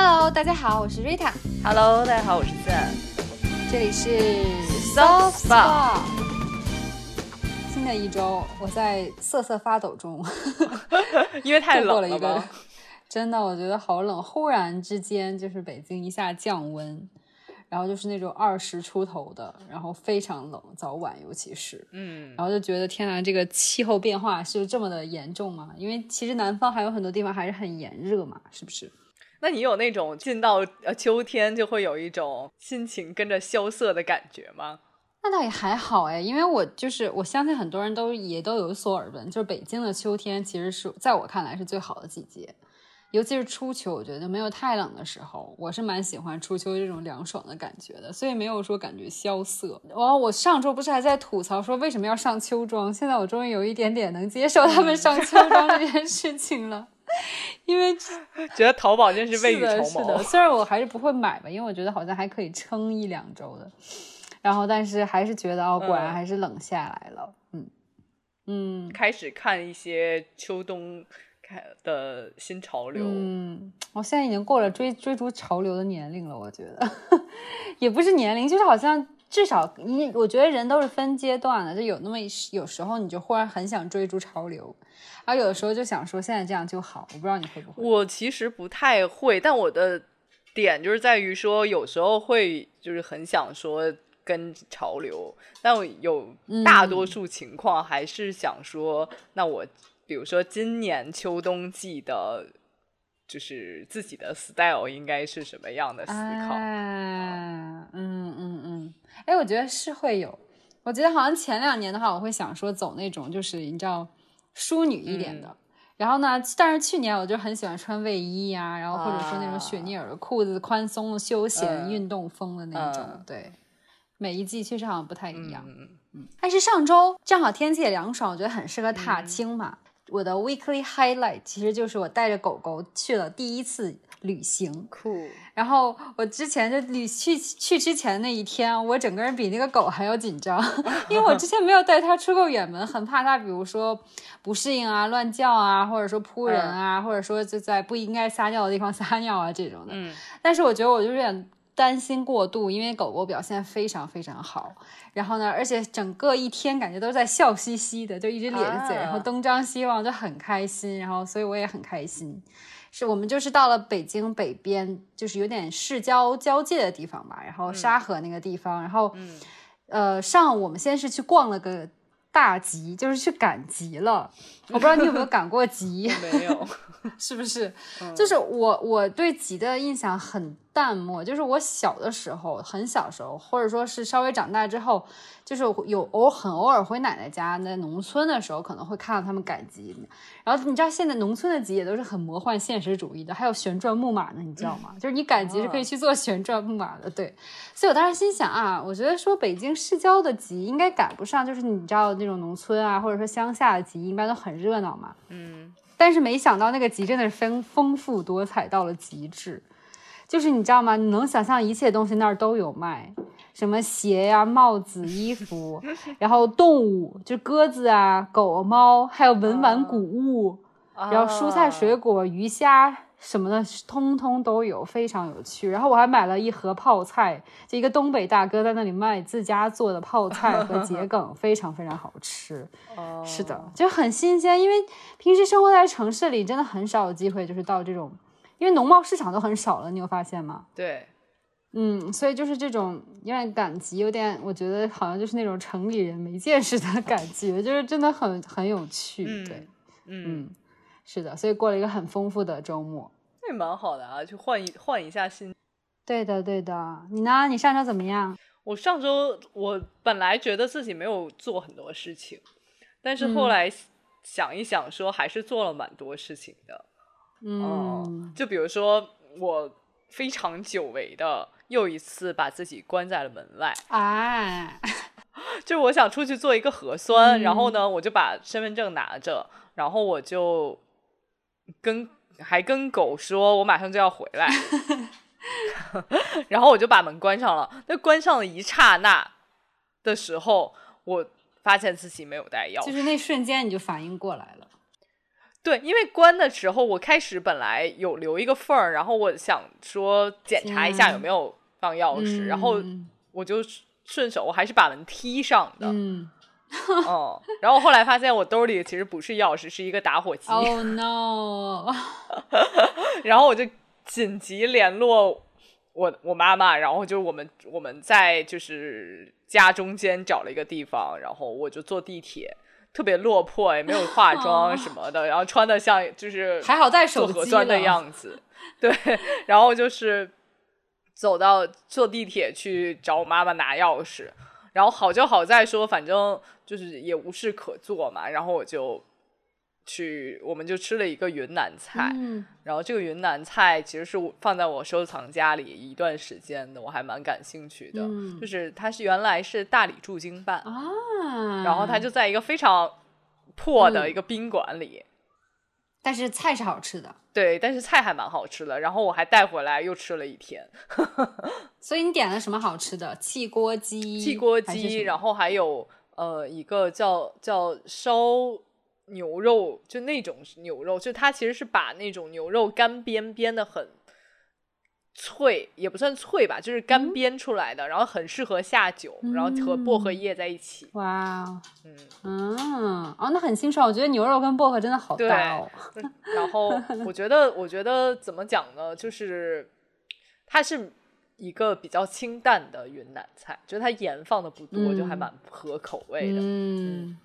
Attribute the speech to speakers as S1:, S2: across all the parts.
S1: Hello，大家好，我是 Rita。
S2: Hello，大家好，我是 Zen。
S1: 这里是
S2: Soft Spa
S1: 新的一周，我在瑟瑟发抖中
S2: 因为太冷了吗
S1: 个，真的我觉得好冷。忽然之间，就是北京一下降温，然后就是那种二十出头的，然后非常冷，早晚尤其是，
S2: 嗯，
S1: 然后就觉得天呐，这个气候变化是这么的严重吗？因为其实南方还有很多地方还是很炎热嘛，是不是？
S2: 那你有那种进到呃秋天就会有一种心情跟着萧瑟的感觉吗？
S1: 那倒也还好哎，因为我就是我相信很多人都也都有所耳闻，就是北京的秋天其实是在我看来是最好的季节，尤其是初秋，我觉得没有太冷的时候，我是蛮喜欢初秋这种凉爽的感觉的，所以没有说感觉萧瑟。然后我上周不是还在吐槽说为什么要上秋装，现在我终于有一点点能接受他们上秋装这件事情了。因为
S2: 觉得淘宝真是未雨
S1: 是的，
S2: 绸
S1: 是的，
S2: 缪。
S1: 虽然我还是不会买吧，因为我觉得好像还可以撑一两周的，然后但是还是觉得哦，果然
S2: 嗯。
S1: 还是冷下来了，嗯嗯。
S2: 开始看一些秋冬开的新潮流，
S1: 嗯，我现在已经过了追追逐潮流的年龄了，我觉得。也不是年龄，就是好像至少你，我觉得人都是分阶段的，就有那么一有时候你就忽然很想追逐潮流，而有的时候就想说现在这样就好，我不知道你会不会。
S2: 我其实不太会，但我的点就是在于说，有时候会就是很想说跟潮流，但我有大多数情况还是想说，那我比如说今年秋冬季的，就是自己的 style 应该是什么样的思考。
S1: 啊，嗯嗯嗯，哎，我觉得是会有。我觉得好像前两年的话，我会想说走那种就是你知道淑女一点的。然后呢，但是去年我就很喜欢穿卫衣呀、然后或者说那种雪尼尔的裤子，宽松的休闲、
S2: 嗯
S1: 运动风的那种。
S2: 嗯
S1: 对，每一季确实好像不太一样。
S2: 嗯嗯，
S1: 但是上周正好天气也凉爽，我觉得很适合踏青嘛。我的 weekly highlight 其实就是我带着狗狗去了第一次旅行。
S2: 酷，
S1: 然后我之前就旅去去之前那一天，我整个人比那个狗还要紧张，因为我之前没有带它出过远门，很怕它，比如说不适应啊、乱叫啊，或者说扑人啊，或者说就在不应该撒尿的地方撒尿啊这种的。
S2: 嗯
S1: 但是我觉得我就有点担心过度，因为狗狗表现非常非常好，然后呢，而且整个一天感觉都在笑嘻嘻的，就一直咧着嘴，
S2: 啊
S1: 然后东张西望，就很开心，然后所以我也很开心。是我们就是到了北京北边，就是有点市郊交界的地方吧，然后沙河那个地方，然后、
S2: 嗯。
S1: 呃，上午我们先是去逛了个大集，就是去赶集了。我不知道你有没有赶过集，
S2: 没有，
S1: 是不是？就是我我对集的印象很淡漠，就是我小的时候，很小时候，或者说是稍微长大之后，就是有偶很偶尔回奶奶家，在农村的时候可能会看到他们赶集。然后你知道现在农村的集也都是很魔幻现实主义的，还有旋转木马呢，你知道吗？就是你赶集是可以去做旋转木马的，对。所以我当时心想啊，我觉得说北京市郊的集应该赶不上，就是你知道那种农村啊，或者说乡下的集，一般都很热闹嘛。
S2: 嗯，
S1: 但是没想到那个集真的是丰丰富多彩到了极致，就是你知道吗？你能想象一切东西那儿都有卖，什么鞋呀、帽子、衣服，然后动物，就鸽子啊、狗、猫，还有文玩古物，然后蔬菜、水
S2: 果，
S1: 鱼虾什么的，通通都有，非常有趣。然后我还买了一盒泡菜，就一个东北大哥在那里卖自家做的泡菜和 桔梗，非常非常好吃。
S2: 哦
S1: 是的，就很新鲜，因为平时生活在城市里，真的很少有机会，就是到这种，因为农贸市场都很少了，你有发现吗？
S2: 对，
S1: 嗯，所以就是这种有点赶集，有点我觉得好像就是那种城里人没见识的感觉，就是真的很很有趣。
S2: 嗯
S1: 对，
S2: 嗯，
S1: 嗯，是的，所以过了一个很丰富的周末。
S2: 那也蛮好的啊，去换一换一下心。
S1: 对的，对的，你呢？你上周怎么样？
S2: 我上周我本来觉得自己没有做很多事情，但是后
S1: 嗯
S2: 来想一想，说还是做了蛮多事情的。哦
S1: 嗯，
S2: 就比如说我非常久违的又一次把自己关在了门外，
S1: 啊，
S2: 就是我想出去做一个核酸，
S1: 嗯
S2: 然后呢，我就把身份证拿着，然后我就跟还跟狗说，我马上就要回来，然后我就把门关上了。那关上的一刹那的时候，我发现自己没有带钥匙，
S1: 就是那瞬间你就反应过来了。
S2: 对，因为关的时候，我开始本来有留一个缝儿，然后我想说检查一下有没有放钥匙，然后我就顺手我还是把门踢上的。
S1: 嗯，
S2: 哦，然后后来发现我兜里其实不是钥匙，是一个打火机。
S1: Oh no！
S2: 然后我就紧急联络我我妈妈，然后就我们我们在就是家中间找了一个地方，然后我就坐地铁，特别落魄，也没有化 妆什么的，然后穿的像就是
S1: 还好带手
S2: 做核酸的样子，对，然后就是走到坐地铁去找我妈妈拿钥匙，然后好就好在说，反正就是也无事可做嘛，然后我就去，我们就吃了一个云南菜，
S1: 嗯
S2: 然后这个云南菜其实是我放在我收藏夹里一段时间的，我还蛮感兴趣的。
S1: 嗯
S2: 就是它是原来是大理驻京办，
S1: 啊，
S2: 然后它就在一个非常破的
S1: 嗯
S2: 一个宾馆里。
S1: 但是菜是好吃的，
S2: 对，但是菜还蛮好吃的，然后我还带回来又吃了一天
S1: 所以你点了什么好吃的？汽锅鸡，
S2: 汽锅鸡，然后还有呃一个叫叫烧牛肉，就那种牛肉，就它其实是把那种牛肉干煸煸的很脆，也不算脆吧，就是干
S1: 嗯
S2: 煸出来的，然后很适合下酒，然后和薄荷叶在一起。
S1: 哇哦，
S2: 嗯，
S1: 嗯，哦，那很清爽。我觉得牛肉跟薄荷真的好搭哦。
S2: 然后 我觉得，我觉得怎么讲呢？就是它是一个比较清淡的云南菜，就是它盐放的不多，就还
S1: 嗯
S2: 蛮合口味的。
S1: 嗯，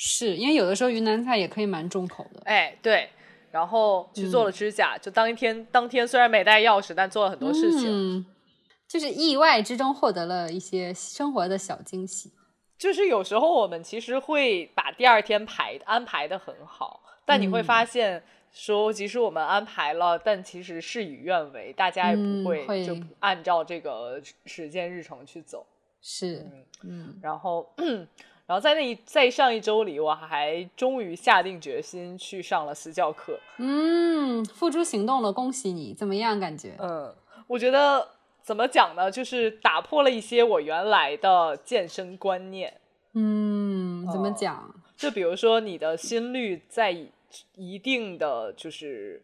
S1: 是因为有的时候云南菜也可以蛮重口的。
S2: 哎，对，然后去做了指甲，就当一天当天虽然没带钥匙，但做了很多事情。
S1: 嗯，就是意外之中获得了一些生活的小惊喜。
S2: 就是有时候我们其实会把第二天排安排的很好，但你会
S1: 嗯
S2: 发现说，即使我们安排了，但其实事与愿违，大家也
S1: 嗯
S2: 不会
S1: 会
S2: 就按照这个时间日程去走。
S1: 是，嗯
S2: 然后，然后在那一在上一周里，我还终于下定决心去上了私教课。
S1: 嗯，付诸行动了，恭喜你！怎么样？感觉？
S2: 嗯，我觉得怎么讲呢，就是打破了一些我原来的健身观念。
S1: 嗯，怎么
S2: 哦
S1: 讲？
S2: 就比如说你的心率在一一定的就是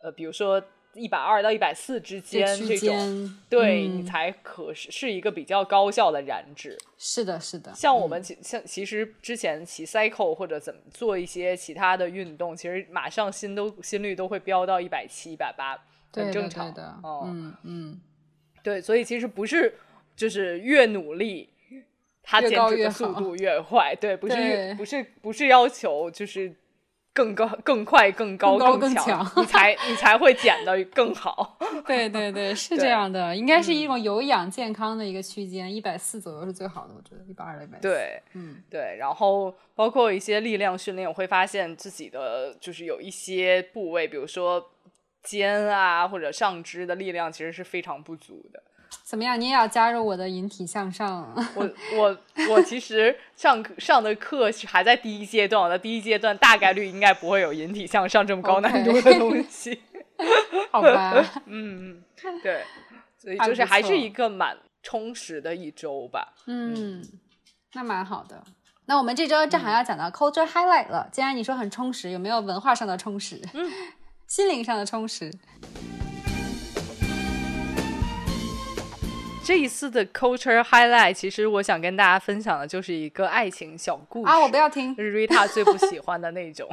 S2: 呃，比如说一百二到一百四之间这种，
S1: 间，
S2: 对、
S1: 嗯
S2: 你才可是是一个比较高效的燃脂。
S1: 是的，是的。
S2: 像我们其像其实之前骑 cycle 或者怎么做一些其他的运动，其实马上心都心率都会飙到一百七、一百八，很正常
S1: 对的，
S2: 哦
S1: 嗯嗯，
S2: 对，所以其实不是就是越努力，它
S1: 越
S2: 减脂的速度越快。对，不是越不是不是要求就是更高、更快、更高、
S1: 更
S2: 强，你才你才会减的更好。
S1: 对对对，是这样的，应该是一
S2: 嗯
S1: 种有氧健康的一个区间，一百四左右是最好的，我觉得一百二到一百四。，
S2: 对，
S1: 嗯
S2: 对，然后包括一些力量训练，我会发现自己的就是有一些部位，比如说肩啊或者上肢的力量，其实是非常不足的。
S1: 怎么样？你也要加入我的引体向上？
S2: 我我我其实上课上的课是还在第一阶段，我的第一阶段大概率应该不会有引体向上这么高难度的东西。
S1: 好吧，
S2: 嗯嗯，对，所以就是还是一个蛮充实的一周吧。
S1: 嗯，那蛮好的。那我们这周正好要讲到 culture highlight 了。既然你说很充实，有没有文化上的充实？嗯，心灵上的充实。
S2: 这一次的 culture highlight，其实我想跟大家分享的就是一个爱情小故事
S1: 啊，我不要听
S2: 就，是 Rita 最不喜欢的那种。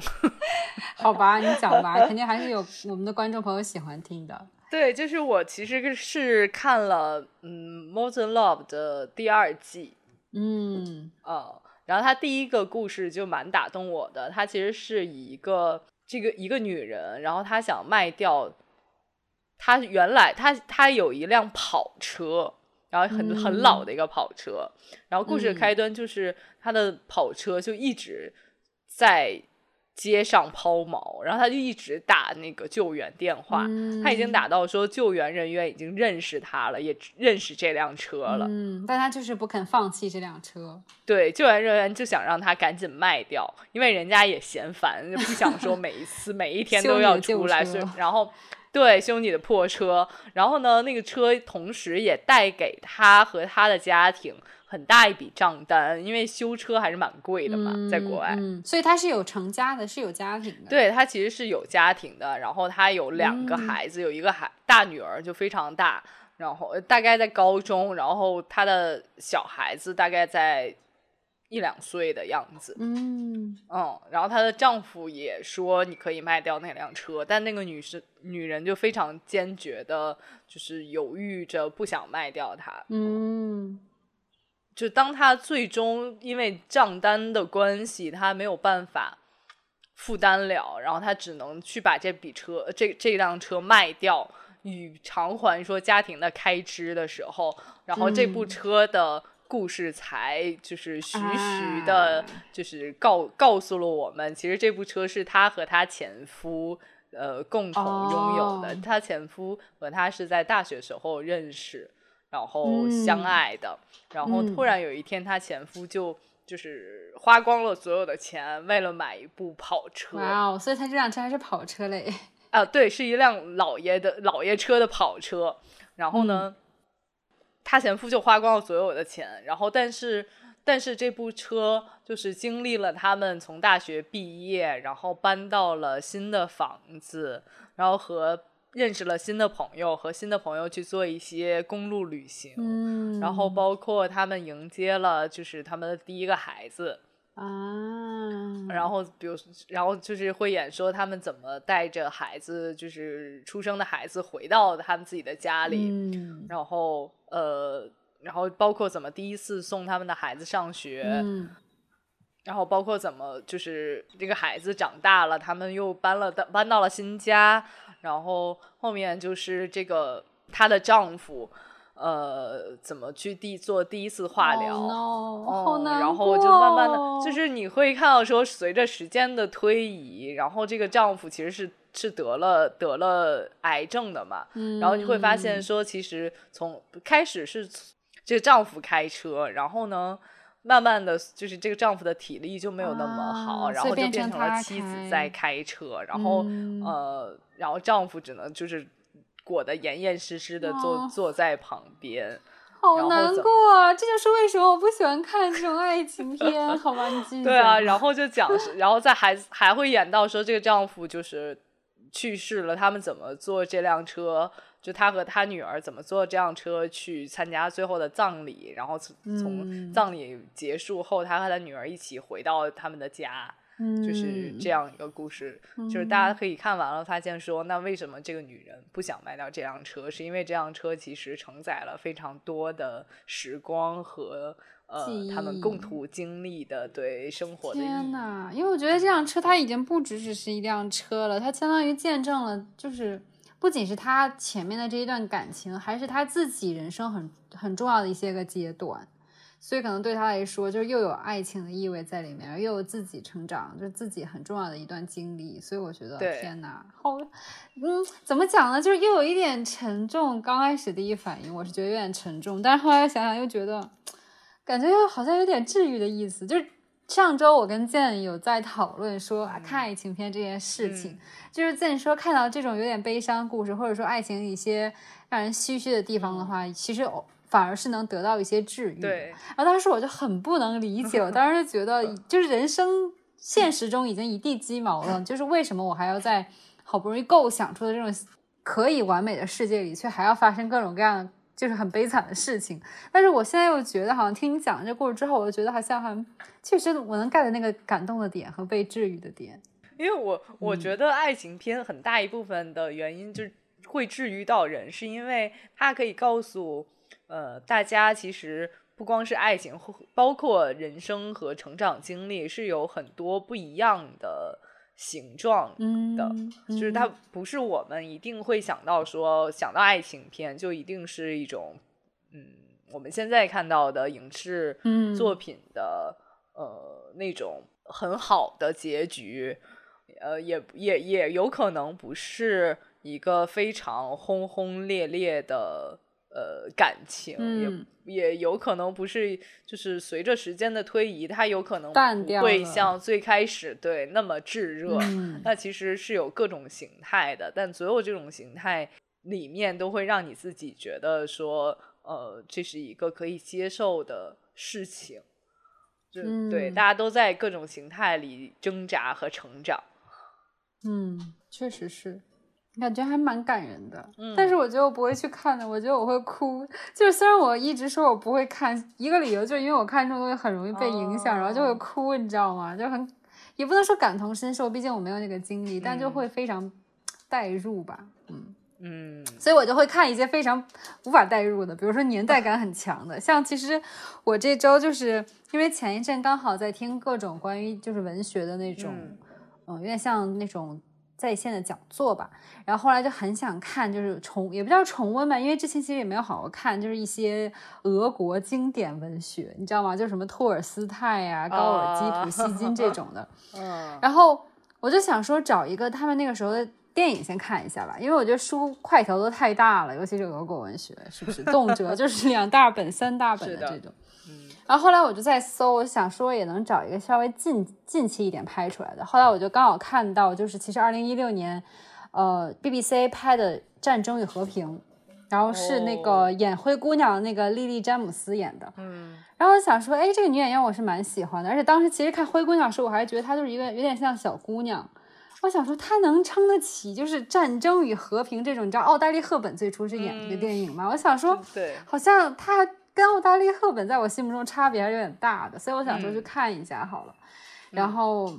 S1: 好吧，你讲吧，肯定还是有我们的观众朋友喜欢听的。
S2: 对，就是我其实是看了嗯《Modern Love》的第二季，
S1: 嗯
S2: 呃，然后他第一个故事就蛮打动我的，他其实是以一个这个一个女人，然后她想卖掉，她原来她她有一辆跑车，然后很很老的一个跑车，然后故事的
S1: 嗯
S2: 开端就是他的跑车就一直在街上抛锚，然后他就一直打那个救援电话，
S1: 嗯
S2: 她已经打到说救援人员已经认识他了，也认识这辆车了。
S1: 嗯，但他就是不肯放弃这辆车。
S2: 对，救援人员就想让他赶紧卖掉，因为人家也嫌烦，就不想说每一次每一天 都要出来，所以然后对，修你的破车。然后呢，那个车同时也带给他和他的家庭很大一笔账单，因为修车还是蛮贵的嘛，在国外。
S1: 嗯，所以他是有成家的，是有家庭的。
S2: 对他其实是有家庭的，然后他有两个孩子，有一个孩大女儿就非常大，然后大概在高中，然后他的小孩子大概在。一两岁的样子，
S1: 嗯
S2: 嗯，然后她的丈夫也说你可以卖掉那辆车，但那个女士女人就非常坚决的，就是犹豫着不想卖掉它。
S1: 嗯，
S2: 就当她最终因为账单的关系，她没有办法负担了，然后她只能去把这笔车这这辆车卖掉，以偿还说家庭的开支的时候，然后这部车的。故事才就是徐徐的，就是告告诉了我们，其实这部车是她和她前夫呃共同拥有的。她前夫和她是在大学时候认识，然后相爱的。然后突然有一天，她前夫就就是花光了所有的钱，为了买一部跑车。
S1: 哇哦！所以他这辆车还是跑车嘞？
S2: 啊，对，是一辆老爷的老爷车的跑车。然后呢？她前夫就花光了所有的钱，然后但是但是这部车就是经历了他们从大学毕业，然后搬到了新的房子，然后和认识了新的朋友，和新的朋友去做一些公路旅行，
S1: 嗯，
S2: 然后包括他们迎接了就是他们的第一个孩子。
S1: 啊，
S2: 然后比如，然后就是会演说他们怎么带着孩子，就是出生的孩子回到他们自己的家里，然后呃，然后包括怎么第一次送他们的孩子上学，然后包括怎么就是这个孩子长大了，他们又搬了搬到了新家，然后后面就是这个她的丈夫。呃，怎么去第做第一次化疗？
S1: 哦，
S2: 然后就慢慢的就是你会看到说，随着时间的推移，然后这个丈夫其实是是得了得了癌症的嘛，然后你会发现说，其实从开始是这个丈夫开车，然后呢，慢慢的就是这个丈夫的体力就没有那么好，然后就变成了妻子在开车，然后呃，然后丈夫只能就是。裹得严严实实的坐坐在旁边，
S1: 好难过啊！这就是为什么我不喜欢看这种爱情片，好吧？你继续。
S2: 对啊，然后就讲，然后在孩子还会演到说这个丈夫就是去世了，他们怎么坐这辆车？就他和他女儿怎么坐这辆车去参加最后的葬礼？然后从葬礼结束后，他和他女儿一起回到他们的家。就是这样一个故事，就是大家可以看完了，发现说，那为什么这个女人不想卖掉这辆车？是因为这辆车其实承载了非常多的时光和呃他们共同经历的对生活的。
S1: 天呐，因为我觉得这辆车它已经不只只是一辆车了，它相当于见证了，就是不仅是他前面的这一段感情，还是他自己人生很很重要的一些个阶段。所以可能对他来说，就是又有爱情的意味在里面，又有自己成长，就是自己很重要的一段经历。所以我觉得，天哪，好，嗯，怎么讲呢？就是又有一点沉重。刚开始第一反应，我是觉得有点沉重，但是后来想想又觉得，感觉又好像有点治愈的意思。就是上周我跟健有在讨论说看爱情片这件事情，就是健说看到这种有点悲伤故事，或者说爱情一些让人唏嘘的地方的话，其实。反而是能得到一些治愈。
S2: 对，
S1: 然后当时我就很不能理解，我当时就觉得，就是人生现实中已经一地鸡毛了，就是为什么我还要在好不容易构想出的这种可以完美的世界里，却还要发生各种各样就是很悲惨的事情？但是我现在又觉得，好像听你讲这故事之后，我就觉得好像还确实我能 get 那个感动的点和被治愈的点。
S2: 因为我我觉得爱情片很大一部分的原因就是会治愈到人，是因为它可以告诉。呃，大家其实不光是爱情，包括人生和成长经历，是有很多不一样的形状的。就是它不是我们一定会想到说，想到爱情片就一定是一种，嗯，我们现在看到的影视作品的呃那种很好的结局，呃，也也也有可能不是一个非常轰轰烈烈的。呃感情，
S1: 嗯
S2: 也也有可能不是，就是随着时间的推移，它有可能会像最开始对那么炙热。
S1: 嗯
S2: 那其实是有各种形态的，但所有这种形态里面都会让你自己觉得说，呃，这是一个可以接受的事情。就对，
S1: 嗯
S2: 大家都在各种形态里挣扎和成长。
S1: 嗯，确实是，感觉还蛮感人的。
S2: 嗯
S1: 但是我觉得我不会去看的，我觉得我会哭。就是虽然我一直说我不会看，一个理由就是因为我看这种东西很容易被影响，然后就会
S2: 哦
S1: 哭，你知道吗？就很也不能说感同身受，毕竟我没有那个经历，但就
S2: 嗯
S1: 会非常代入吧。嗯，
S2: 嗯
S1: 所以我就会看一些非常无法代入的，比如说年代感很强的，像其实我这周就是因为前一阵刚好在听各种关于就是文学的那种，
S2: 嗯
S1: 嗯、有点像那种在线的讲座吧，然后后来就很想看，就是重也不叫重温吧，因为之前其实也没有好好看，就是一些俄国经典文学，你知道吗？就什么托尔斯泰呀、高尔基、
S2: 啊
S1: 普希金这种的，
S2: 嗯
S1: 然后我就想说找一个他们那个时候的电影先看一下吧，因为我觉得书块头都太大了，尤其是俄国文学，是不是动辄就是两大本、三大本
S2: 的
S1: 的这种。
S2: 嗯
S1: 然后后来我就在搜，我想说也能找一个稍微近近期一点拍出来的。后来我就刚好看到，就是其实二零一六年，呃，BBC 拍的《战争与和平》，然后是那个
S2: 哦
S1: 演灰姑娘那个莉莉詹姆斯演的。
S2: 嗯
S1: 然后我想说，哎，这个女演员我是蛮喜欢的，而且当时其实看灰姑娘的时候，我还觉得她就是一个有点像小姑娘。我想说，她能撑得起就是《战争与和平》这种，你知道奥黛丽·赫本最初是演这个电影吗？我想说，
S2: 对，
S1: 好像她跟奥黛丽·赫本在我心目中差别还是有点大的，所以我想说去看一下好了。然后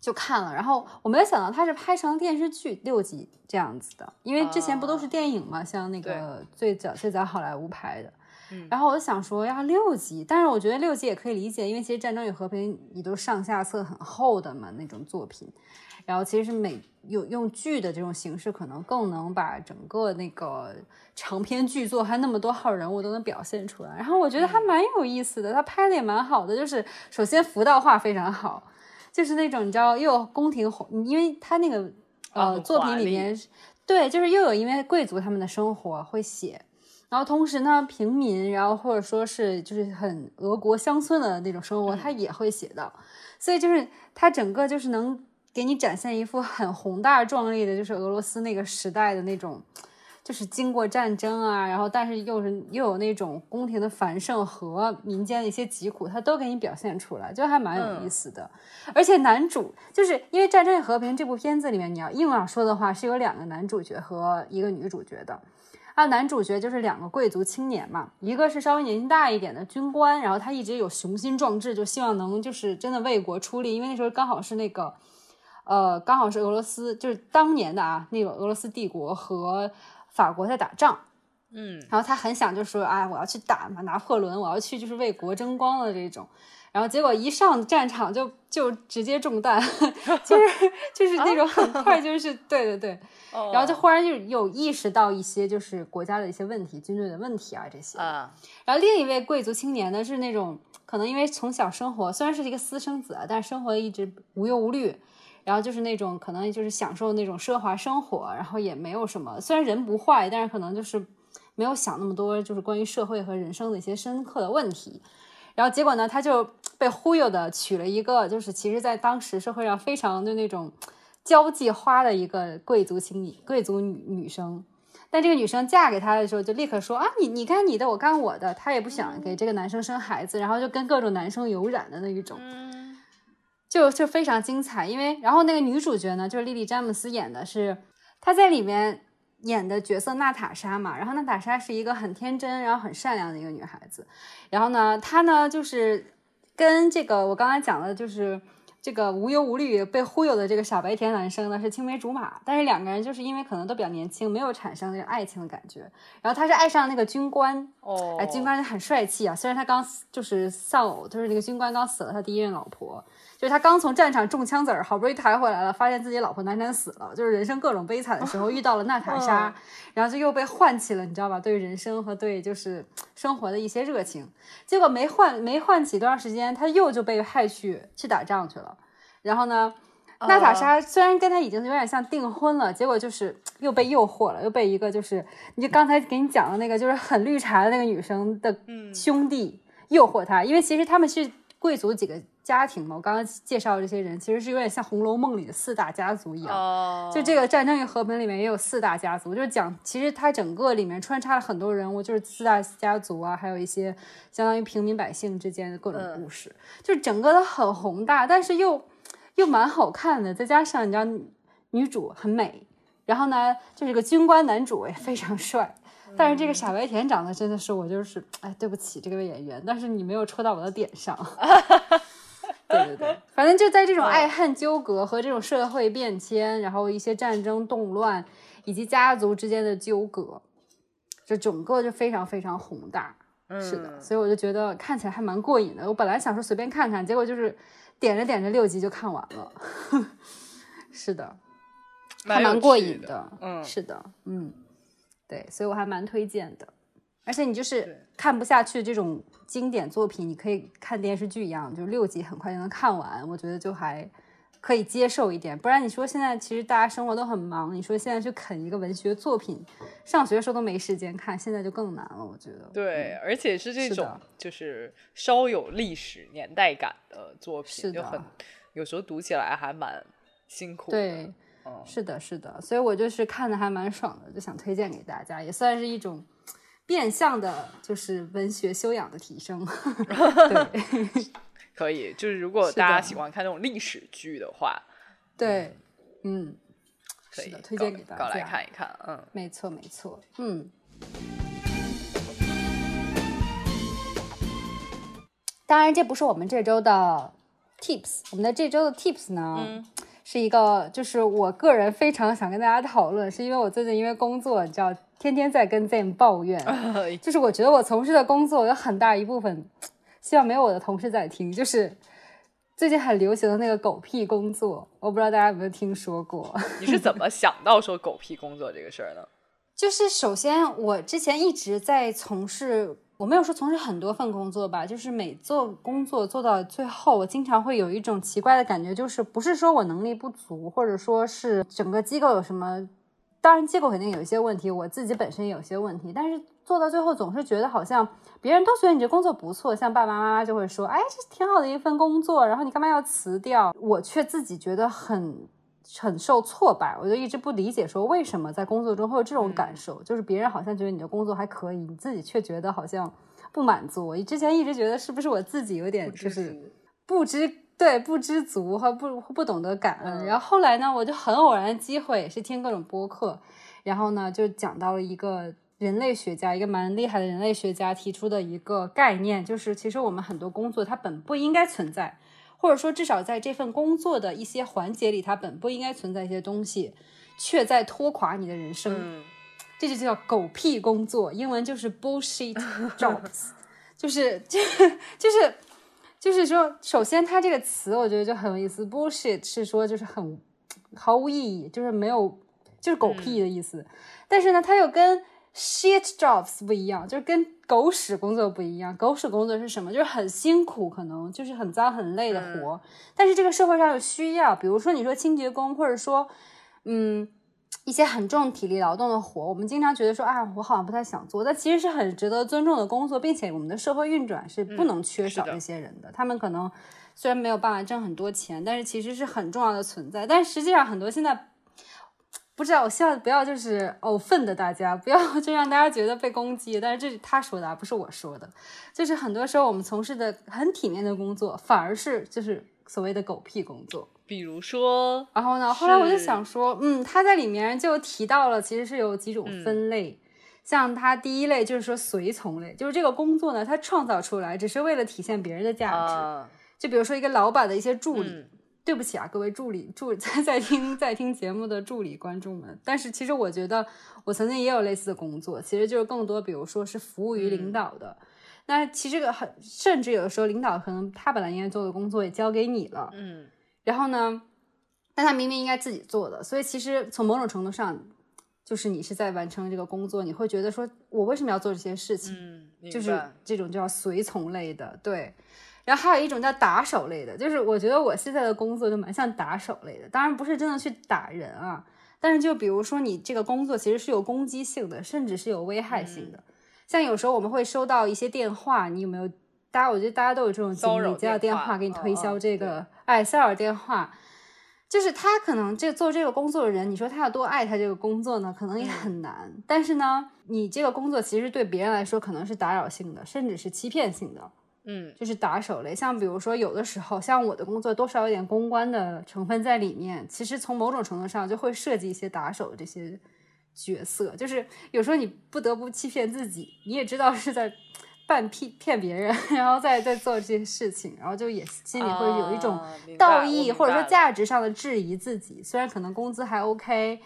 S1: 就看了，然后我没有想到它是拍成电视剧六集这样子的，因为之前不都是电影嘛，像那个最早最早好莱坞拍的。
S2: 嗯。
S1: 然后我就想说要六集，但是我觉得六集也可以理解，因为其实《战争与和平》你都上下册很厚的嘛那种作品，然后其实是每有用剧的这种形式，可能更能把整个那个长篇剧作还那么多号人物都能表现出来。然后我觉得还蛮有意思的，他拍的也蛮好的，就是首先服道画非常好，就是那种你知道又有宫廷红，因为他那个呃、
S2: 啊
S1: 作品里面对，就是又有因为贵族他们的生活会写。然后同时呢，平民，然后或者说是就是很俄国乡村的那种生活，他也会写到，所以就是他整个就是能给你展现一幅很宏大壮丽的，就是俄罗斯那个时代的那种，就是经过战争啊，然后但是又是又有那种宫廷的繁盛和民间的一些疾苦，他都给你表现出来，就还蛮有意思的。而且男主就是因为《战争与和平》这部片子里面，你要硬要说的话，是有两个男主角和一个女主角的。啊，男主角就是两个贵族青年嘛，一个是稍微年纪大一点的军官，然后他一直有雄心壮志，就希望能就是真的为国出力，因为那时候刚好是那个，呃，刚好是俄罗斯，就是当年的啊，那个俄罗斯帝国和法国在打仗，
S2: 嗯
S1: 然后他很想就说哎，我要去打嘛，拿破仑，我要去就是为国争光的这种。然后结果一上战场就就直接中弹，就是就是那种很快就是对对对，
S2: 哦
S1: 然后就忽然就有意识到一些就是国家的一些问题、军队的问题啊这些。
S2: 啊，
S1: 然后另一位贵族青年呢是那种可能因为从小生活虽然是一个私生子啊，但是生活一直无忧无虑，然后就是那种可能就是享受那种奢华生活，然后也没有什么，虽然人不坏，但是可能就是没有想那么多，就是关于社会和人生的一些深刻的问题。然后结果呢，他就被忽悠的娶了一个，就是其实在当时社会上非常的那种交际花的一个贵族青女贵族女女生。但这个女生嫁给他的时候，就立刻说啊，你你干你的，我干我的。她也不想给这个男生生孩子，然后就跟各种男生有染的那一种，就就非常精彩。因为然后那个女主角呢，就是莉莉詹姆斯演的是，她在里面演的角色娜塔莎嘛。然后娜塔莎是一个很天真，然后很善良的一个女孩子。然后呢，她呢就是跟这个我刚才讲的，就是这个无忧无虑被忽悠的这个傻白甜男生呢是青梅竹马，但是两个人就是因为可能都比较年轻，没有产生那个爱情的感觉。然后她是爱上那个军官，
S2: 哦，
S1: 哎，军官很帅气啊！虽然他刚就是丧偶，就是那个军官刚死了他第一任老婆，就是他刚从战场中枪子儿，好不容易抬回来了，发现自己老婆难产死了，就是人生各种悲惨的时候，遇到了娜塔莎，
S2: 嗯
S1: 然后就又被唤起了，你知道吧？对人生和对就是生活的一些热情。结果没唤没唤起多长时间，他又就被派去去打仗去了。然后呢，娜塔莎虽然跟他已经有点像订婚了，结果就是又被诱惑了，又被一个就是你就刚才给你讲的那个就是很绿茶的那个女生的兄弟诱惑他，因为其实他们是贵族几个家庭嘛。我刚刚介绍的这些人其实是有点像《红楼梦》里的四大家族一样，就这个《战争与和平》里面也有四大家族，就是讲其实它整个里面穿插了很多人物，就是四大家族啊，还有一些相当于平民百姓之间的各种故事，就是整个都很宏大，但是又。又蛮好看的，再加上你知道女主很美，然后呢就是个军官男主也非常帅，但是这个傻白甜长得真的是我就是哎对不起这个演员，但是你没有戳到我的点上。对对对，反正就在这种爱恨纠葛和这种社会变迁，然后一些战争动乱以及家族之间的纠葛，就整个就非常非常宏大。是的，所以我就觉得看起来还蛮过瘾的。我本来想说随便看看，结果就是。点着点着六集就看完了，是的，还蛮过瘾的。嗯，是的，嗯，对，所以我还蛮推荐的。而且你就是看不下去这种经典作品，你可以看电视剧一样，就六集很快就能看完。我觉得就还。可以接受一点，不然你说现在其实大家生活都很忙，你说现在去啃一个文学作品，上学的时候都没时间看，现在就更难了，我觉得。
S2: 对，而且是这种就是稍有历史年代感的作品，就很有时候读起来还蛮辛苦。
S1: 对，是的，是的，所以我就是看的还蛮爽的，就想推荐给大家，也算是一种变相的，就是文学修养的提升。对。
S2: 可以，就是如果大家喜欢看那种历史剧的话，
S1: 对，嗯，
S2: 可以
S1: 推荐给大家
S2: 来看一看，嗯，
S1: 没错没错，嗯。当然，这不是我们这周的 tips，我们的这周的 tips 呢，是一个，就是我个人非常想跟大家讨论，是因为我最近因为工作，你知道，天天在跟 Zen 抱怨，就是我觉得我从事的工作有很大一部分。希望没有我的同事在听。就是最近很流行的那个狗屁工作，我不知道大家有没有听说过。
S2: 你是怎么想到说狗屁工作这个事儿呢？
S1: 就是首先，我之前一直在从事，我没有说从事很多份工作吧，就是每做工作做到最后，我经常会有一种奇怪的感觉，就是不是说我能力不足，或者说是整个机构有什么，当然机构肯定有一些问题，我自己本身也有些问题，但是做到最后总是觉得好像。别人都觉得你这工作不错，像爸爸妈妈就会说：“哎，这挺好的一份工作，然后你干嘛要辞掉？”我却自己觉得很很受挫败，我就一直不理解，说为什么在工作中会有这种感受，就是别人好像觉得你的工作还可以，你自己却觉得好像不满足。我之前一直觉得是不是我自己有点就是不知对不知足和不不懂得感恩。然后后来呢，我就很偶然的机会是听各种播客，然后呢就讲到了一个。人类学家一个蛮厉害的人类学家提出的一个概念，就是其实我们很多工作它本不应该存在，或者说至少在这份工作的一些环节里，它本不应该存在一些东西，却在拖垮你的人生。这就叫狗屁工作，英文就是 bullshit jobs，就是就 就是就是说，首先它这个词我觉得就很有意思，bullshit 是说就是很毫无意义，就是没有就是狗屁的意思，但是呢，它又跟 Shit jobs 不一样，就是跟狗屎工作不一样。狗屎工作是什么？就是很辛苦，可能就是很脏很累的活。但是这个社会上有需要，比如说你说清洁工，或者说，嗯，一些很重体力劳动的活，我们经常觉得说啊，我好像不太想做，但其实是很值得尊重的工作，并且我们的社会运转是不能缺少这些人的。他们可能虽然没有办法挣很多钱，但是其实是很重要的存在。但实际上很多现在。不知道，我希望不要就是偶愤的大家，不要 就让大家觉得被攻击。但是这是他说的，啊不是我说的。就是很多时候我们从事的很体面的工作，反而是就是所谓的狗屁工作。
S2: 比如说，
S1: 然后呢，后来我就想说，嗯，他在里面就提到了，其实是有几种分类。像他第一类就是说随从类，就是这个工作呢，他创造出来只是为了体现别人的价值。就比如说一个老板的一些助理。对不起啊，各位助理助 在在听在听节目的助理观众们。但是其实我觉得我曾经也有类似的工作，其实就是更多，比如说是服务于领导的。那其实个很，甚至有的时候领导可能他本来应该做的工作也交给你了，嗯。然后呢，但他明明应该自己做的，所以其实从某种程度上，就是你是在完成这个工作，你会觉得说我为什么要做这些事情？嗯，就是这种叫随从类的，对。然后还有一种叫打手类的，就是我觉得我现在的工作就蛮像打手类的，当然不是真的去打人啊，但是就比如说你这个工作其实是有攻击性的，甚至是有危害性的。像有时候我们会收到一些电话，你有没有？大家我觉得大家都有这种经历，接到电话给你推销这个，哎，骚扰电话。就是他可能这做这个工作的人，你说他要多爱他这个工作呢，可能也很难。但是呢，你这个工作其实对别人来说可能是打扰性的，甚至是欺骗性的。
S2: 嗯，
S1: 就是打手类。像比如说，有的时候像我的工作多少有点公关的成分在里面，其实从某种程度上就会设计一些打手这些角色。就是有时候你不得不欺骗自己，你也知道是在。半骗骗别人，然后再再做这些事情，然后就也心里会有一种道义或者说价值上的质疑自己。虽然可能工资还 OK，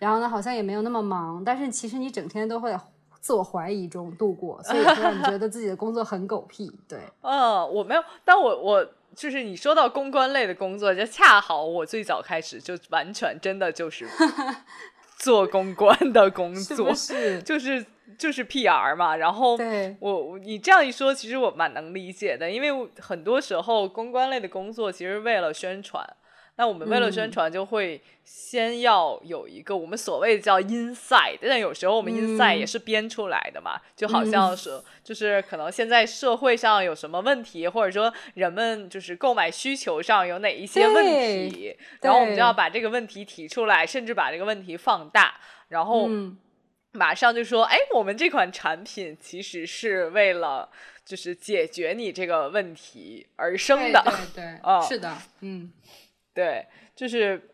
S1: 然后呢好像也没有那么忙，但是其实你整天都会自我怀疑中度过，所以会让你觉得自己的工作很狗屁。对，
S2: 嗯，我没有，但我我就是你说到公关类的工作，就恰好我最早开始就完全真的就是 做公关的工作，
S1: 是
S2: 就是。就是 PR 嘛，然后我你这样一说，其实我蛮能理解的，因为很多时候公关类的工作其实为了宣传，那我们为了宣传就会先要有一个我们所谓的叫 inside，但有时候我们 inside 也是编出来的嘛，就好像是就是可能现在社会上有什么问题，或者说人们就是购买需求上有哪一些问题，然后我们就要把这个问题提出来，甚至把这个问题放大，然后。马上就说，哎，我们这款产品其实是为了就是解决你这个问题而生的，
S1: 对对，啊，是的，嗯，
S2: 对，就是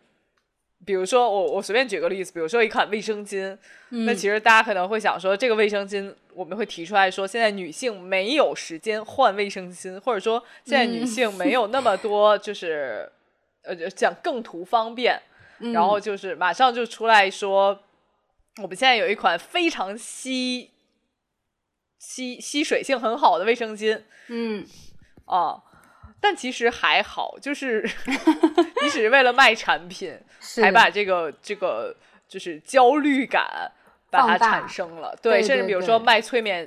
S2: 比如说我我随便举个例子，比如说一款卫生巾，那其实大家可能会想说，这个卫生巾我们会提出来说，现在女性没有时间换卫生巾，或者说现在女性没有那么 多就是呃讲更图方便，然后就是马上就出来说。我们现在有一款非常吸吸吸水性很好的卫生巾，
S1: 嗯，
S2: 啊，但其实还好，就是 你只是为了卖产品，才把这个这个就是焦虑感把它产生了，
S1: 对，
S2: 甚至比如说卖催眠，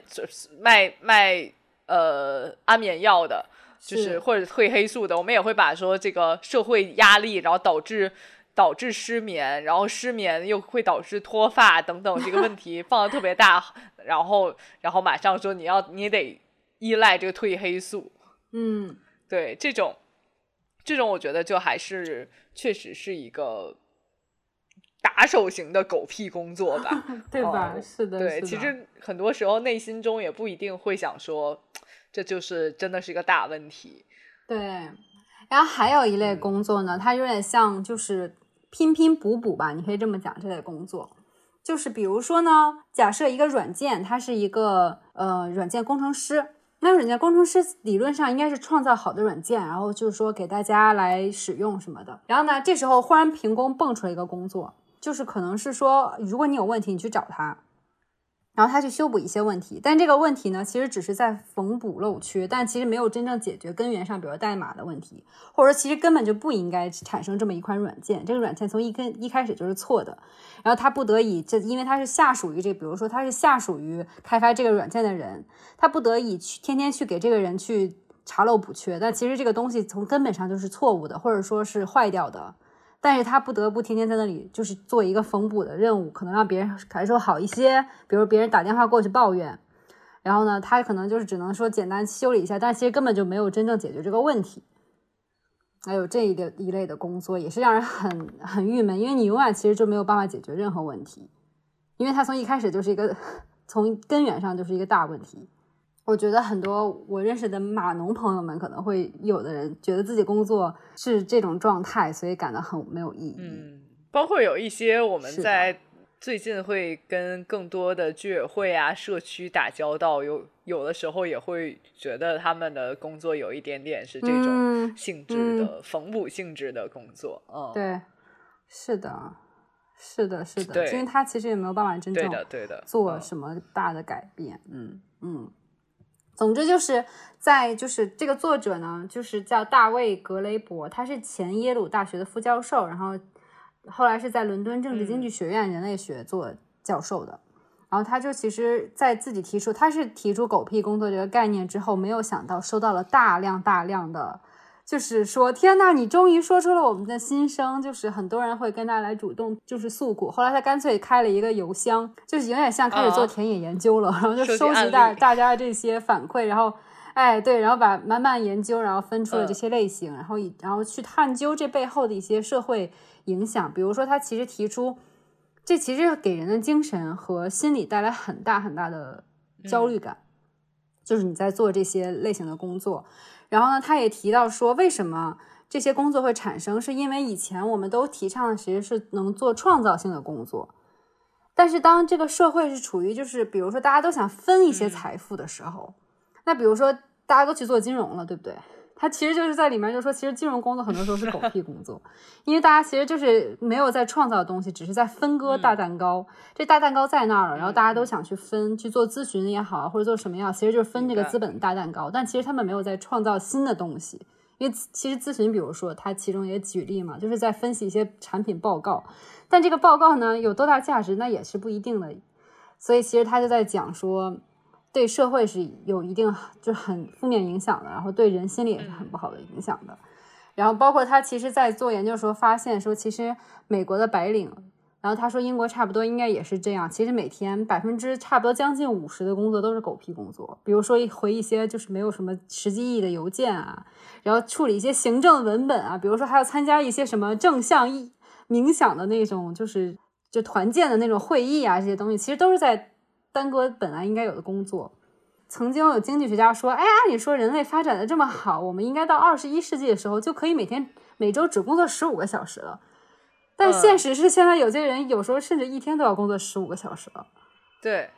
S2: 卖卖呃安眠药的，就是或者褪黑素的，我们也会把说这个社会压力，然后导致。导致失眠，然后失眠又会导致脱发等等这个问题 放的特别大，然后然后马上说你要你得依赖这个褪黑素，
S1: 嗯，
S2: 对这种这种我觉得就还是确实是一个打手型的狗屁工作吧，
S1: 对吧？是的，
S2: 对，其实很多时候内心中也不一定会想说这就是真的是一个大问题，
S1: 对。然后还有一类工作呢，它有点像就是。拼拼补补吧，你可以这么讲。这类工作，就是比如说呢，假设一个软件，它是一个呃软件工程师，那软件工程师理论上应该是创造好的软件，然后就是说给大家来使用什么的。然后呢，这时候忽然凭空蹦出来一个工作，就是可能是说，如果你有问题，你去找他。然后他去修补一些问题，但这个问题呢，其实只是在缝补漏缺，但其实没有真正解决根源上，比如代码的问题，或者说其实根本就不应该产生这么一款软件，这个软件从一根一开始就是错的。然后他不得已，这因为他是下属于这，比如说他是下属于开发这个软件的人，他不得已去天天去给这个人去查漏补缺，但其实这个东西从根本上就是错误的，或者说是坏掉的。但是他不得不天天在那里，就是做一个缝补的任务，可能让别人感受好一些。比如别人打电话过去抱怨，然后呢，他可能就是只能说简单修理一下，但其实根本就没有真正解决这个问题。还有这一类一类的工作也是让人很很郁闷，因为你永远其实就没有办法解决任何问题，因为他从一开始就是一个 从根源上就是一个大问题。我觉得很多我认识的码农朋友们可能会有的人觉得自己工作是这种状态，所以感到很没有意义。
S2: 嗯，包括有一些我们在最近会跟更多的居委会啊、社区打交道，有有的时候也会觉得他们的工作有一点点是这种性质的缝补性质的工作。嗯，
S1: 对，是的，是的，是的，因为他其实也没有办法真正
S2: 对的
S1: 做什么大的改变。嗯嗯。总之就是在就是这个作者呢，就是叫大卫格雷伯，他是前耶鲁大学的副教授，然后后来是在伦敦政治经济学院人类学做教授的。然后他就其实，在自己提出，他是提出狗屁工作这个概念之后，没有想到收到了大量大量的，就是说，天呐，你终于说出了我们的心声，就是很多人会跟他来主动就是诉苦。后来他干脆开了一个邮箱，就是有点像开始做田野研究了，然后就收集大大家这些反馈，然后，哎，对，然后把慢慢研究，然后分出了这些类型，然后以然后去探究这背后的一些社会影响，比如说他其实提出。这其实给人的精神和心理带来很大很大的焦虑感，就是你在做这些类型的工作。然后呢，他也提到说，为什么这些工作会产生，是因为以前我们都提倡的其实是能做创造性的工作，但是当这个社会是处于就是比如说大家都想分一些财富的时候，那比如说大家都去做金融了，对不对？他其实就是在里面就说，其实金融工作很多时候是狗屁工作，因为大家其实就是没有在创造东西，只是在分割大蛋糕。这大蛋糕在那儿了，然后大家都想去分，去做咨询也好，或者做什么也好，其实就是分这个资本的大蛋糕。但其实他们没有在创造新的东西，因为其实咨询，比如说他其中也举例嘛，就是在分析一些产品报告，但这个报告呢有多大价值，那也是不一定的。所以其实他就在讲说。对社会是有一定就很负面影响的，然后对人心理也是很不好的影响的。然后包括他其实，在做研究的时候发现说，其实美国的白领，然后他说英国差不多应该也是这样。其实每天百分之差不多将近五十的工作都是狗屁工作，比如说回一些就是没有什么实际意义的邮件啊，然后处理一些行政文本啊，比如说还要参加一些什么正向意冥想的那种，就是就团建的那种会议啊，这些东西其实都是在。耽搁本来应该有的工作，曾经有经济学家说：“哎，按理说人类发展的这么好，我们应该到二十一世纪的时候就可以每天每周只工作十五个小时了。”但现实是，现在有些人有时候甚至一天都要工作十五个小时了。
S2: 对，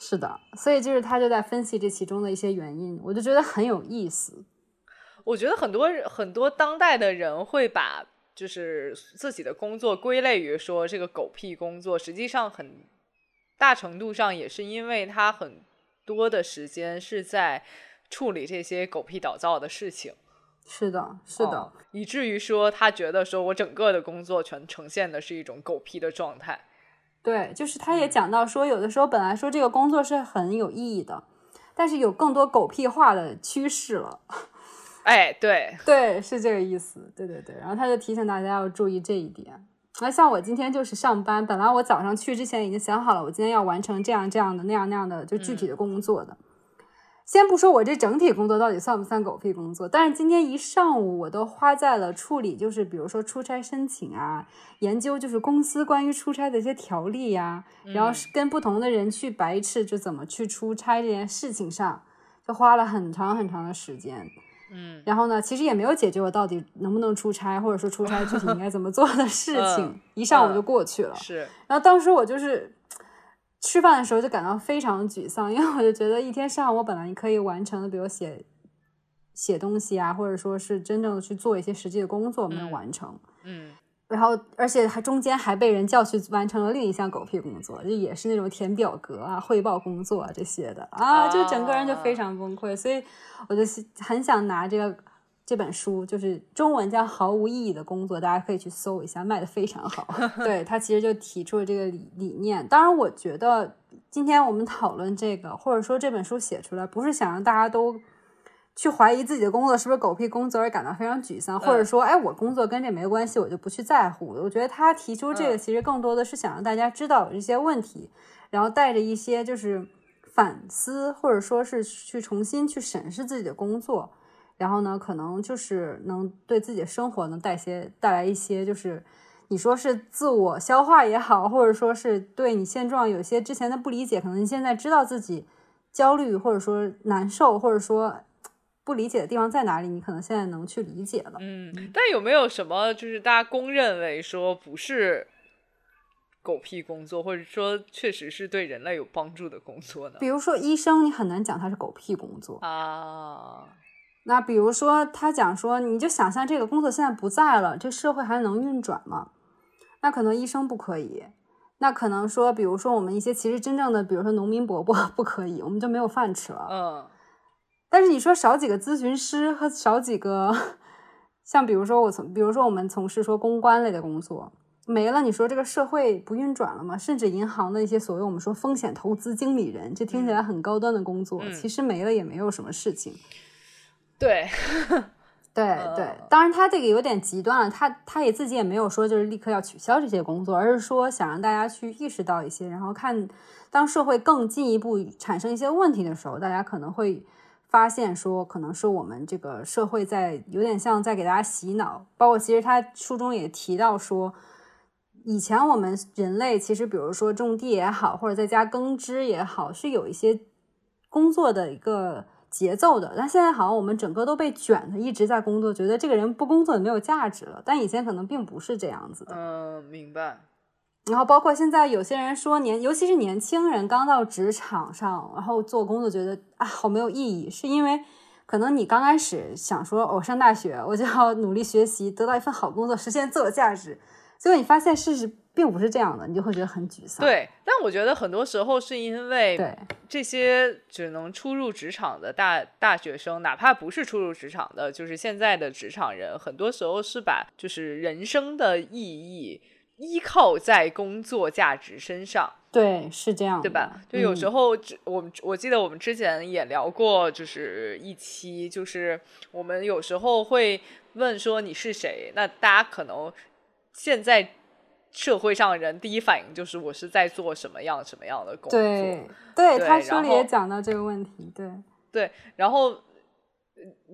S1: 是的，所以就是他就在分析这其中的一些原因，我就觉得很有意思。
S2: 我觉得很多很多当代的人会把就是自己的工作归类于说这个狗屁工作，实际上很。大程度上也是因为他很多的时间是在处理这些狗屁倒灶的事情，
S1: 是的，是的，
S2: 以至于说他觉得说我整个的工作全呈现的是一种狗屁的状态。
S1: 对，就是他也讲到说，有的时候本来说这个工作是很有意义的，但是有更多狗屁化的趋势了。
S2: 哎，对，
S1: 对，是这个意思。对对对，然后他就提醒大家要注意这一点。那像我今天就是上班，本来我早上去之前已经想好了，我今天要完成这样这样的那样那样的就具体的工作的。先不说我这整体工作到底算不算狗屁工作，但是今天一上午我都花在了处理，就是比如说出差申请啊，研究就是公司关于出差的一些条例呀，然后是跟不同的人去白痴就怎么去出差这件事情上，就花了很长很长的时间。
S2: 嗯，
S1: 然后呢，其实也没有解决我到底能不能出差，或者说出差具体应该怎么做的事情，一上午就过去了。
S2: 是，
S1: 然后当时我就是吃饭的时候就感到非常沮丧，因为我就觉得一天上午我本来可以完成的，比如写写东西啊，或者说是真正的去做一些实际的工作，没有完成。
S2: 嗯。
S1: 然后，而且还中间还被人叫去完成了另一项狗屁工作，就也是那种填表格啊、汇报工作啊这些的啊，就整个人就非常崩溃。所以我就很想拿这个这本书，就是中文叫《毫无意义的工作》，大家可以去搜一下，卖的非常好。对他其实就提出了这个理理念。当然，我觉得今天我们讨论这个，或者说这本书写出来，不是想让大家都。去怀疑自己的工作是不是狗屁工作而感到非常沮丧，或者说，哎，我工作跟这没关系，我就不去在乎。我觉得他提出这个，其实更多的是想让大家知道一些问题，然后带着一些就是反思，或者说是去重新去审视自己的工作，然后呢，可能就是能对自己的生活能带些带来一些，就是你说是自我消化也好，或者说是对你现状有些之前的不理解，可能你现在知道自己焦虑，或者说难受，或者说。不理解的地方在哪里？你可能现在能去理解了。
S2: 嗯，但有没有什么就是大家公认为说不是狗屁工作，或者说确实是对人类有帮助的工作呢？
S1: 比如说医生，你很难讲他是狗屁工作
S2: 啊。
S1: 那比如说他讲说，你就想象这个工作现在不在了，这社会还能运转吗？那可能医生不可以。那可能说，比如说我们一些其实真正的，比如说农民伯伯 不可以，我们就没有饭吃了。
S2: 嗯。
S1: 但是你说少几个咨询师和少几个，像比如说我从，比如说我们从事说公关类的工作，没了，你说这个社会不运转了吗？甚至银行的一些所谓我们说风险投资经理人，这听起来很高端的工作，其实没了也没有什么事情。
S2: 对，
S1: 对 对，当然他这个有点极端了，他他也自己也没有说就是立刻要取消这些工作，而是说想让大家去意识到一些，然后看当社会更进一步产生一些问题的时候，大家可能会。发现说，可能是我们这个社会在有点像在给大家洗脑，包括其实他书中也提到说，以前我们人类其实比如说种地也好，或者在家耕织也好，是有一些工作的一个节奏的。但现在好像我们整个都被卷的，一直在工作，觉得这个人不工作也没有价值了。但以前可能并不是这样子的。
S2: 嗯，明白。
S1: 然后包括现在有些人说年，尤其是年轻人刚到职场上，然后做工作觉得啊好没有意义，是因为可能你刚开始想说，我上大学我就要努力学习，得到一份好工作，实现自我价值，结果你发现事实并不是这样的，你就会觉得很沮丧。
S2: 对，但我觉得很多时候是因为
S1: 对
S2: 这些只能初入职场的大大学生，哪怕不是初入职场的，就是现在的职场人，很多时候是把就是人生的意义。依靠在工作价值身上，
S1: 对，是这样，
S2: 对吧？就有时候，我们我记得我们之前也聊过，就是一期，就是我们有时候会问说你是谁？那大家可能现在社会上人第一反应就是我是在做什么样什么样的工作？
S1: 对，对他书里也讲到这个问题，对，
S2: 对，然后。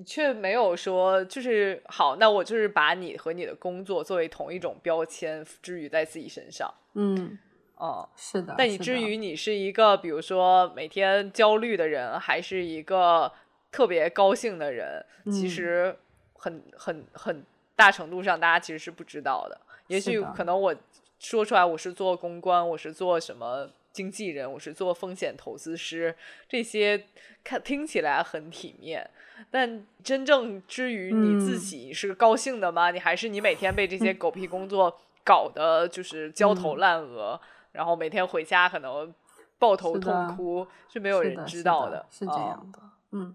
S2: 却没有说，就是好，那我就是把你和你的工作作为同一种标签，置于在自己身上。
S1: 嗯，
S2: 哦，
S1: 是的。
S2: 但你至于你是一个，比如说每天焦虑的人，还是一个特别高兴的人，其实很很很大程度上，大家其实是不知道的。也许可能我说出来，我是做公关，我是做什么经纪人，我是做风险投资师，这些看听起来很体面。但真正至于你自己是高兴的吗？你还是你每天被这些狗屁工作搞得就是焦头烂额，然后每天回家可能抱头痛哭，
S1: 是
S2: 没有人知道
S1: 的，是这样的。嗯，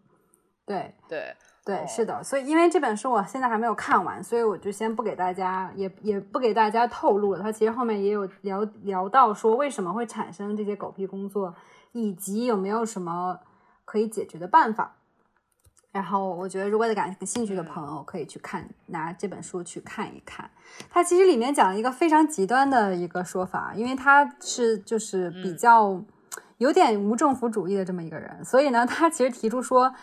S1: 对
S2: 对
S1: 对，是的。所以因为这本书我现在还没有看完，所以我就先不给大家，也也不给大家透露了。他其实后面也有聊聊到说为什么会产生这些狗屁工作，以及有没有什么可以解决的办法。然后我觉得，如果感兴趣的朋友可以去看，拿这本书去看一看。它其实里面讲了一个非常极端的一个说法，因为他是就是比较有点无政府主义的这么一个人，所以呢，他其实提出说，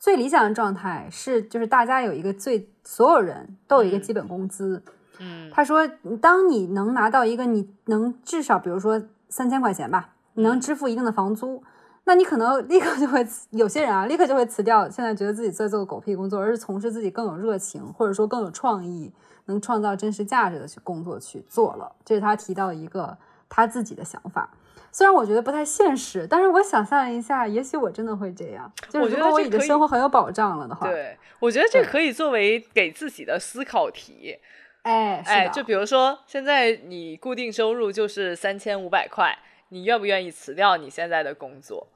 S1: 最理想的状态是就是大家有一个最所有人都有一个基本工资。
S2: 嗯，
S1: 他说，当你能拿到一个你能至少比如说三千块钱吧，你能支付一定的房租。那你可能 立刻就会有些人啊，立刻就会辞掉现在觉得自己在做狗屁工作，而是从事自己更有热情或者说更有创意、能创造真实价值的去工作去做了。这是他提到一个他自己的想法，虽然我觉得不太现实，但是我想象一下，也许我真的会这样。就是如果我已经生活很有保障了的话，
S2: 对，我觉得这可以作为给自己的思考题。
S1: 哎
S2: 哎，就比如说现在你固定收入就是三千五百块。你愿不愿意辞掉你现在的工作？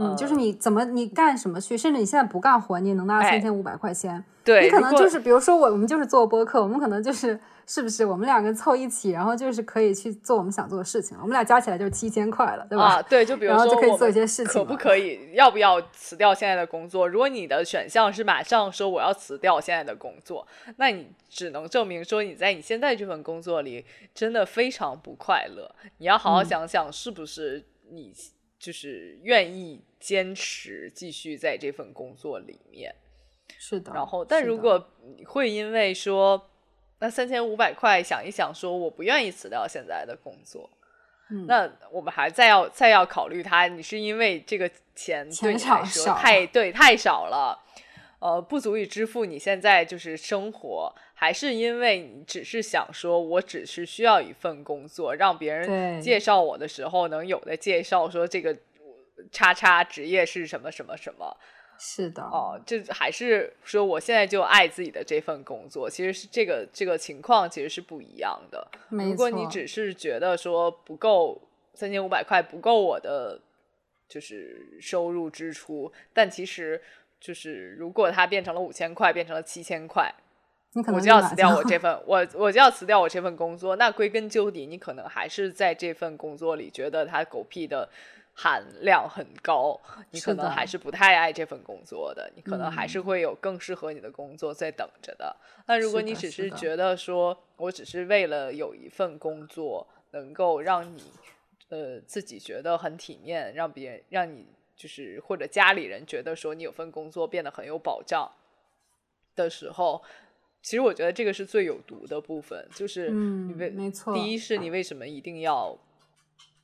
S1: 嗯，就是你怎么你干什么去，甚至你现在不干活，你也能拿到三千五百块钱。
S2: 对，
S1: 你可能就是比如说我，我们就是做播客，我们可能就是是不是我们两个凑一起，然后就是可以去做我们想做的事情。我们俩加起来就是七千块了，对吧？
S2: 啊，对，就比如说
S1: 就可以做一些事情，
S2: 可不可以？要不要辞掉现在的工作？如果你的选项是马上说我要辞掉现在的工作，那你只能证明说你在你现在这份工作里真的非常不快乐。你要好好想想，是不是你就是愿意。坚持继续在这份工作里面，
S1: 是的。
S2: 然后，但如果会因为说那三千五百块，想一想说我不愿意辞掉现在的工作，那我们还再要再要考虑他，你是因为这个钱对你来说太对太少了，呃，不足以支付你现在就是生活，还是因为你只是想说我只是需要一份工作，让别人介绍我的时候能有的介绍说这个。叉叉职业是什么什么什么？
S1: 是的
S2: 哦，这还是说我现在就爱自己的这份工作，其实是这个这个情况其实是不一样的。如果你只是觉得说不够三千五百块不够我的就是收入支出，但其实就是如果它变成了五千块，变成了七千块，我就要辞掉我这份，我我就要辞掉我这份工作。那归根究底，你可能还是在这份工作里觉得它狗屁的含量很高，你可能还是不太爱这份工作的。你可能还是会有更适合你的工作在等着的。那如果你只是觉得说我只是为了有一份工作能够让你呃自己觉得很体面，让别人让你就是或者家里人觉得说你有份工作变得很有保障的时候。其实我觉得这个是最有毒的部分，就是你为
S1: 没错，
S2: 第一是你为什么一定要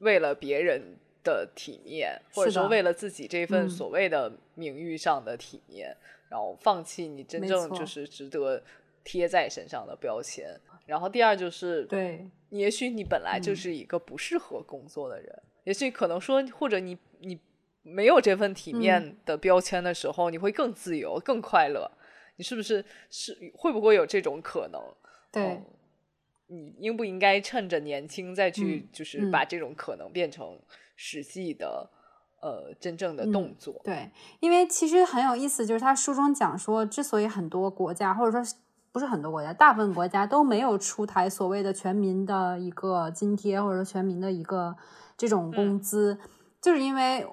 S2: 为了别人的体面，或者说为了自己这份所谓的名誉上的体面，然后放弃你真正就是值得贴在身上的标签。然后第二就是，
S1: 对，
S2: 也许你本来就是一个不适合工作的人，也许可能说，或者你你没有这份体面的标签的时候，你会更自由、更快乐。你是不是是会不会有这种可能？
S1: 对，
S2: 你应不应该趁着年轻再去，就是把这种可能变成实际的，呃，真正的动作？
S1: 对，因为其实很有意思，就是他书中讲说，之所以很多国家，或者说不是很多国家，大部分国家都没有出台所谓的全民的一个津贴，或者说全民的一个这种工资，就是因为。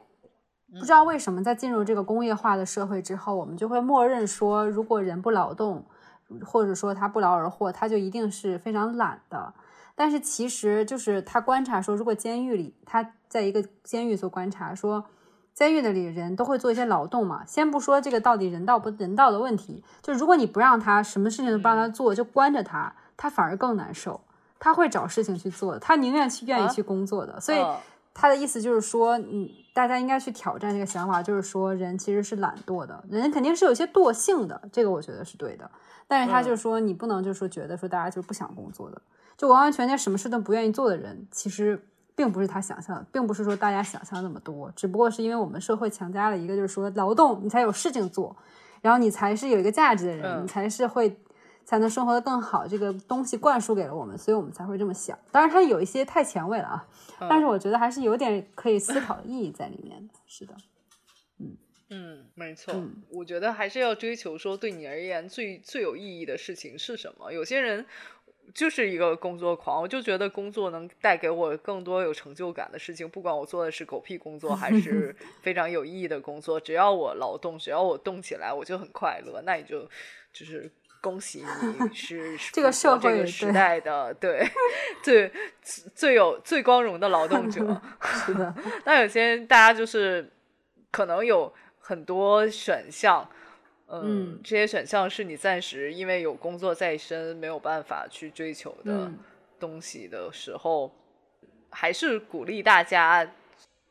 S1: 不知道为什么，在进入这个工业化的社会之后，我们就会默认说，如果人不劳动，或者说他不劳而获，他就一定是非常懒的。但是其实就是他观察说，如果监狱里他在一个监狱做观察，说监狱的里人都会做一些劳动嘛。先不说这个到底人道不人道的问题，就如果你不让他什么事情都不让他做，就关着他，他反而更难受。他会找事情去做，他宁愿去愿意去工作的。所以。他的意思就是说，嗯，大家应该去挑战这个想法，就是说，人其实是懒惰的，人肯定是有一些惰性的，这个我觉得是对的。但是他就说，你不能就说觉得说大家就是不想工作的，就完完全全什么事都不愿意做的人，其实并不是他想象的，并不是说大家想象那么多，只不过是因为我们社会强加了一个，就是说劳动你才有事情做，然后你才是有一个价值的人，你才是会。才能生活的更好，这个东西灌输给了我们，所以我们才会这么想。当然，它有一些太前卫了啊，但是我觉得还是有点可以思考的意义在里面的。是的，
S2: 嗯嗯，没错。我觉得还是要追求说，对你而言最最有意义的事情是什么？有些人就是一个工作狂，我就觉得工作能带给我更多有成就感的事情，不管我做的是狗屁工作还是 非常有意义的工作，只要我劳动，只要我动起来，我就很快乐。那你就就是。恭喜你 是
S1: 这个社会、
S2: 这个时代的对 最最有最光荣的劳动者。
S1: 是的，
S2: 那有些大家就是可能有很多选项，嗯，这些选项是你暂时因为有工作在身没有办法去追求的东西的时候，还是鼓励大家。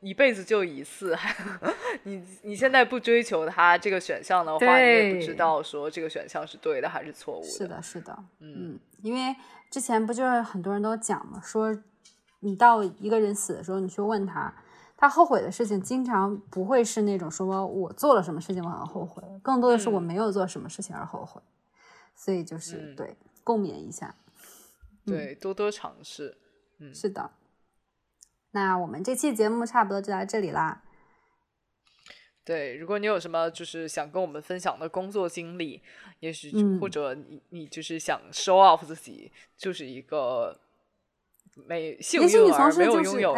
S2: 一辈子就一次，你你现在不追求他这个选项的话，你也不知道说这个选项是对的还是错误的。
S1: 是的，是的，嗯，因为之前不就是很多人都讲嘛，说你到一个人死的时候，你去问他，他后悔的事情，经常不会是那种说我做了什么事情我很后悔，更多的是我没有做什么事情而后悔。所以就是对共勉一下，
S2: 对，多多尝试，嗯，
S1: 是的。那我们这期节目差不多就到这里啦。
S2: 对，如果你有什么就是想跟我们分享的工作经历，也许或者你你就是想 show off 自己，就是一个没幸运儿没有拥有，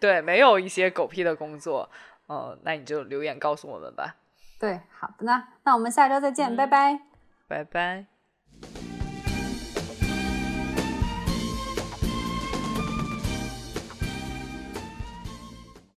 S2: 对，没有一些狗屁的工作，呃，那你就留言告诉我们吧。
S1: 对，好的呢，那我们下周再见，拜拜，
S2: 拜拜。